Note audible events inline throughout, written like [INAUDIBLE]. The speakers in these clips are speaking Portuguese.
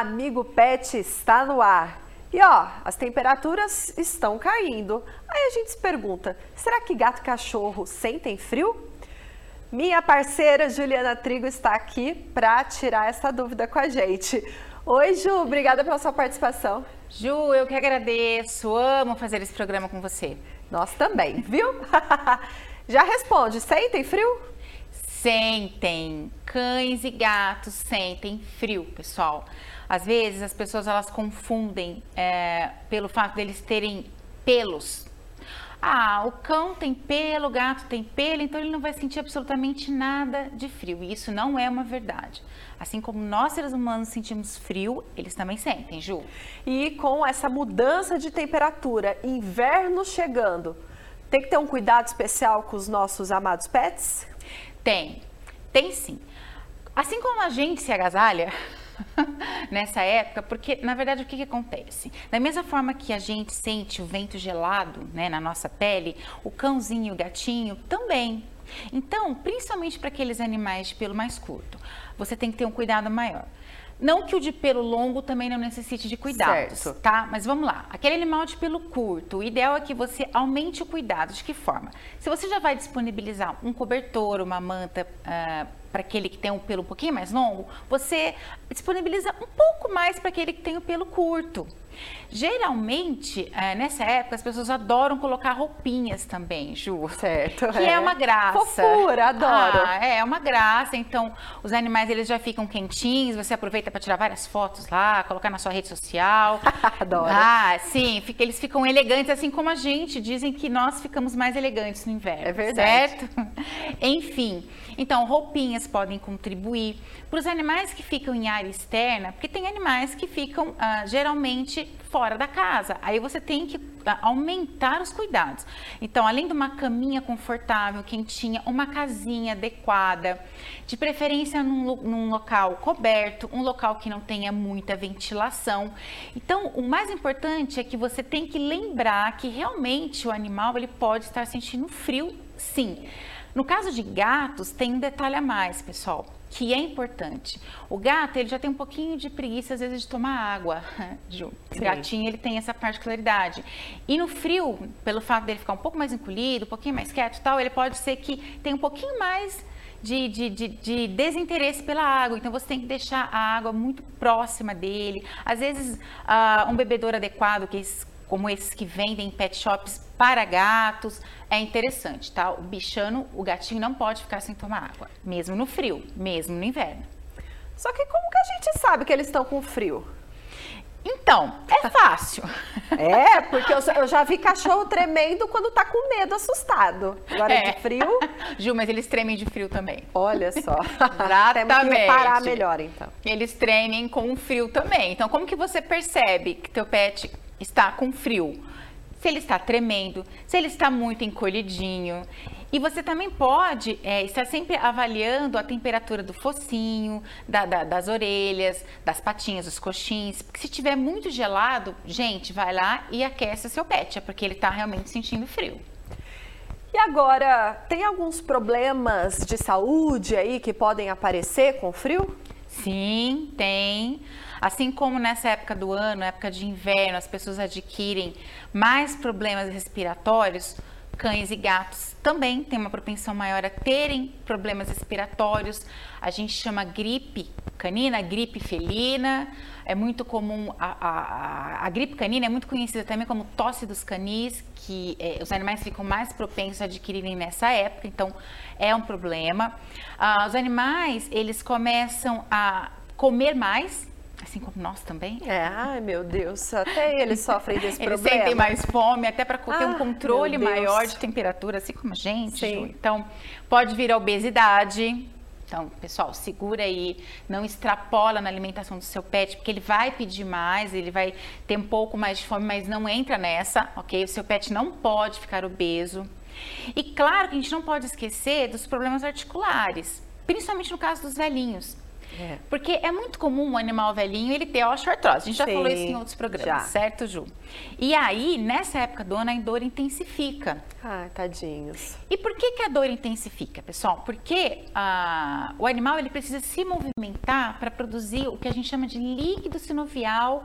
Amigo Pet está no ar. E ó, as temperaturas estão caindo. Aí a gente se pergunta: será que gato e cachorro sentem frio? Minha parceira Juliana Trigo está aqui para tirar essa dúvida com a gente. Oi, Ju, obrigada pela sua participação. Ju, eu que agradeço, amo fazer esse programa com você. Nós também, viu? [LAUGHS] Já responde, sentem frio? Sentem. Cães e gatos sentem frio, pessoal. Às vezes as pessoas elas confundem é, pelo fato deles terem pelos. Ah, o cão tem pelo, o gato tem pelo, então ele não vai sentir absolutamente nada de frio. E isso não é uma verdade. Assim como nós seres humanos sentimos frio, eles também sentem, Ju. E com essa mudança de temperatura, inverno chegando, tem que ter um cuidado especial com os nossos amados pets? Tem, tem sim. Assim como a gente se agasalha, [LAUGHS] nessa época, porque na verdade o que, que, acontece? Da mesma forma que a gente sente o vento gelado né, na nossa pele, o cãozinho e o gatinho também. Então, principalmente para aqueles animais de pelo mais curto, você tem que ter um cuidado maior. Não que o de pelo longo também não necessite de cuidados, certo. tá? Mas vamos lá. Aquele animal de pelo curto, o ideal é que você aumente o cuidado. De que forma? Se você já vai disponibilizar um cobertor, uma manta uh, para aquele que tem um pelo um pouquinho mais longo, você disponibiliza um pouco mais para aquele que tem o pelo curto. Geralmente, é, nessa época, as pessoas adoram colocar roupinhas também, Ju. Certo. Que é, é uma graça. Fofura, adoro. Ah, é, é uma graça. Então, os animais, eles já ficam quentinhos, você aproveita para tirar várias fotos lá, colocar na sua rede social. [LAUGHS] adoro. Ah, sim, fica, eles ficam elegantes, assim como a gente. Dizem que nós ficamos mais elegantes no inverno. É verdade. Certo? [LAUGHS] Enfim, então, roupinhas podem contribuir. Para os animais que ficam em área externa, porque tem animais que ficam ah, geralmente fora da casa. Aí você tem que ah, aumentar os cuidados. Então, além de uma caminha confortável, quentinha, uma casinha adequada, de preferência num, num local coberto, um local que não tenha muita ventilação. Então, o mais importante é que você tem que lembrar que realmente o animal ele pode estar sentindo frio, sim. No caso de gatos, tem um detalhe a mais, pessoal, que é importante. O gato, ele já tem um pouquinho de preguiça, às vezes, de tomar água. [LAUGHS] O gatinho, ele tem essa particularidade. E no frio, pelo fato dele ficar um pouco mais encolhido, um pouquinho mais quieto e tal, ele pode ser que tenha um pouquinho mais de, de, de, de, desinteresse pela água. Então você tem que deixar a água muito próxima dele. Às vezes, uh, um bebedouro adequado, que como esses que vendem em pet shops para gatos, é interessante, tá? O bichano, o gatinho não pode ficar sem tomar água, mesmo no frio, mesmo no inverno. Só que como que a gente sabe que eles estão com frio? Então, é fácil. [LAUGHS] É, porque eu, eu, já vi cachorro tremendo quando tá com medo, assustado. Agora é. de frio. [LAUGHS] Ju, mas eles tremem de frio também. Olha só. [LAUGHS] Exatamente. Temos parar melhor, então. Eles tremem com frio também. Então, como que você percebe que teu pet está com frio? Se ele está tremendo, se ele está muito encolhidinho. E você também pode é, estar sempre avaliando a temperatura do focinho, da, da, das orelhas, das patinhas, dos coxins. Porque se tiver muito gelado, gente, vai lá e aquece seu pet, é porque ele está realmente sentindo frio. E agora, tem alguns problemas de saúde aí que podem aparecer com frio? Sim, tem. Assim como nessa época do ano, época de inverno, as pessoas adquirem mais problemas respiratórios, cães e gatos também têm uma propensão maior a terem problemas respiratórios. A gente chama gripe canina, gripe felina. É muito comum, a, a, a gripe canina é muito conhecida também como tosse dos canis, que é, os animais ficam mais propensos a adquirirem nessa época, então é um problema. Ah, os animais, eles começam a comer mais, Assim como nós também. É, ai meu Deus, até eles [LAUGHS] sofrem desse eles problema. Eles sentem mais fome, até para ter ah, um controle maior de temperatura, assim como a gente. Sim. Então, pode vir a obesidade. Então, pessoal, segura aí, não extrapola na alimentação do seu pet, porque ele vai pedir mais, ele vai ter um pouco mais de fome, mas não entra nessa, ok? O seu pet não pode ficar obeso. E claro que a gente não pode esquecer dos problemas articulares, principalmente no caso dos velhinhos. É. Porque é muito comum o animal velhinho ele ter osteoartrose. A gente já Sim, falou isso em outros programas, já. certo, Ju? E aí, nessa época do ano, a dor intensifica. Ai, tadinhos. E por que, que a dor intensifica, pessoal? Porque ah, o animal ele precisa se movimentar para produzir o que a gente chama de líquido sinovial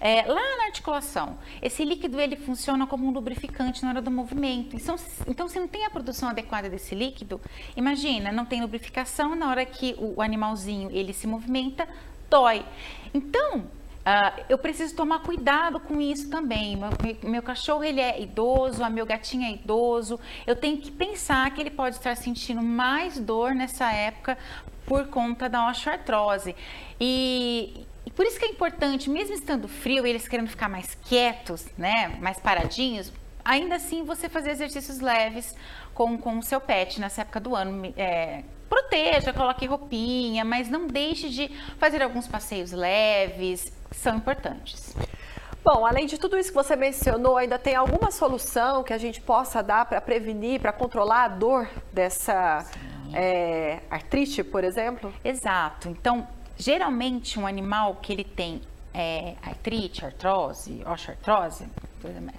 é, lá na articulação. Esse líquido ele funciona como um lubrificante na hora do movimento. Então, então, se não tem a produção adequada desse líquido, imagina, não tem lubrificação na hora que o animalzinho ele se movimenta, dói. Então, Uh, eu preciso tomar cuidado com isso também. Meu, meu, cachorro ele é idoso, a meu gatinho é idoso. Eu tenho que pensar que ele pode estar sentindo mais dor nessa época por conta da osteoartrose. E por isso que é importante, mesmo estando frio, eles querendo ficar mais quietos, né, mais paradinhos, ainda assim você fazer exercícios leves com, com o seu pet nessa época do ano. É, proteja, coloque roupinha, mas não deixe de fazer alguns passeios leves, que são importantes. Bom, além de tudo isso que você mencionou, ainda tem alguma solução que a gente possa dar para prevenir, para controlar a dor dessa é, artrite, por exemplo? Exato. Então, geralmente um animal que ele tem é, artrite, artrose, osteoartrose,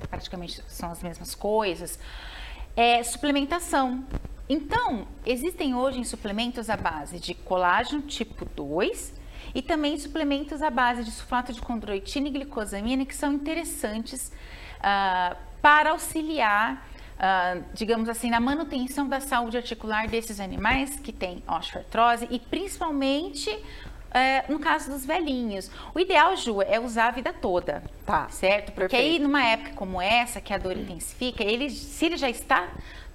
praticamente são as mesmas coisas, é suplementação. Então, existem hoje suplementos à base de colágeno tipo 2 e também suplementos à base de sulfato de condroitina e glicosamina que são interessantes uh, para auxiliar, uh, digamos assim, na manutenção da saúde articular desses animais que têm osteoartrose e principalmente uh, no caso dos velhinhos. O ideal, Ju, é usar a vida toda. Tá. Certo? Porque perfeito. aí, numa época como essa, que a dor intensifica, ele, se ele já está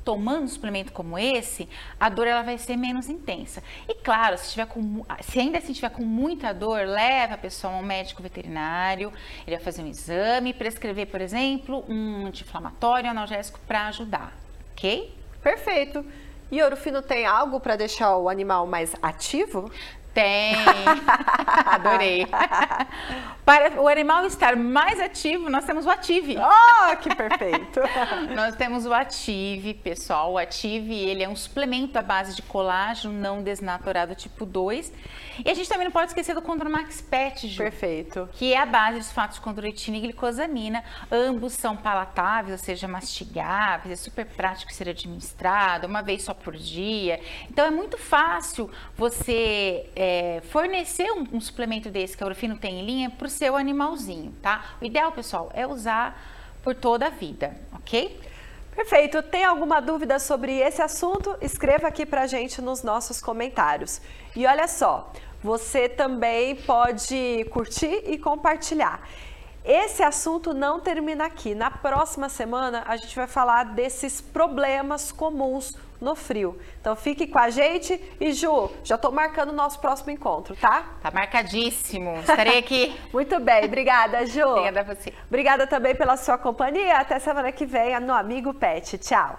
tomando um suplemento como esse, a dor ela vai ser menos intensa. E claro, se, tiver com, se ainda assim tiver com muita dor, leva a pessoa a um médico veterinário, ele vai fazer um exame, prescrever, por exemplo, um anti-inflamatório, um analgésico para ajudar, ok? Perfeito. E Orofino tem algo para deixar o animal mais ativo? Tem. [LAUGHS] Adorei. [LAUGHS] Para o animal estar mais ativo, nós temos o Ative. Oh, que perfeito. [LAUGHS] nós temos o Ative, pessoal. O Ative, ele é um suplemento à base de colágeno não desnaturado tipo 2. E a gente também não pode esquecer do Condromax Pet, Ju, Perfeito. Que é a base de sulfato de condroitina e glicosamina. Ambos são palatáveis, ou seja, mastigáveis, é super prático ser administrado, uma vez só por dia. Então é muito fácil você é, fornecer um, um, suplemento desse que a Orofino tem em linha para o seu animalzinho, tá? O ideal, pessoal, é usar por toda a vida, ok? Perfeito. Tem alguma dúvida sobre esse assunto? Escreva aqui para a gente nos nossos comentários. E olha só, você também pode curtir e compartilhar. Esse assunto não termina aqui. Na próxima semana a gente vai falar desses problemas comuns no frio. Então fique com a gente e Ju, já estou marcando o nosso próximo encontro, tá? Tá marcadíssimo. Estarei aqui. [LAUGHS] Muito bem, obrigada, Ju. Obrigada a você. Obrigada também pela sua companhia. Até semana que vem no Amigo Pet. Tchau.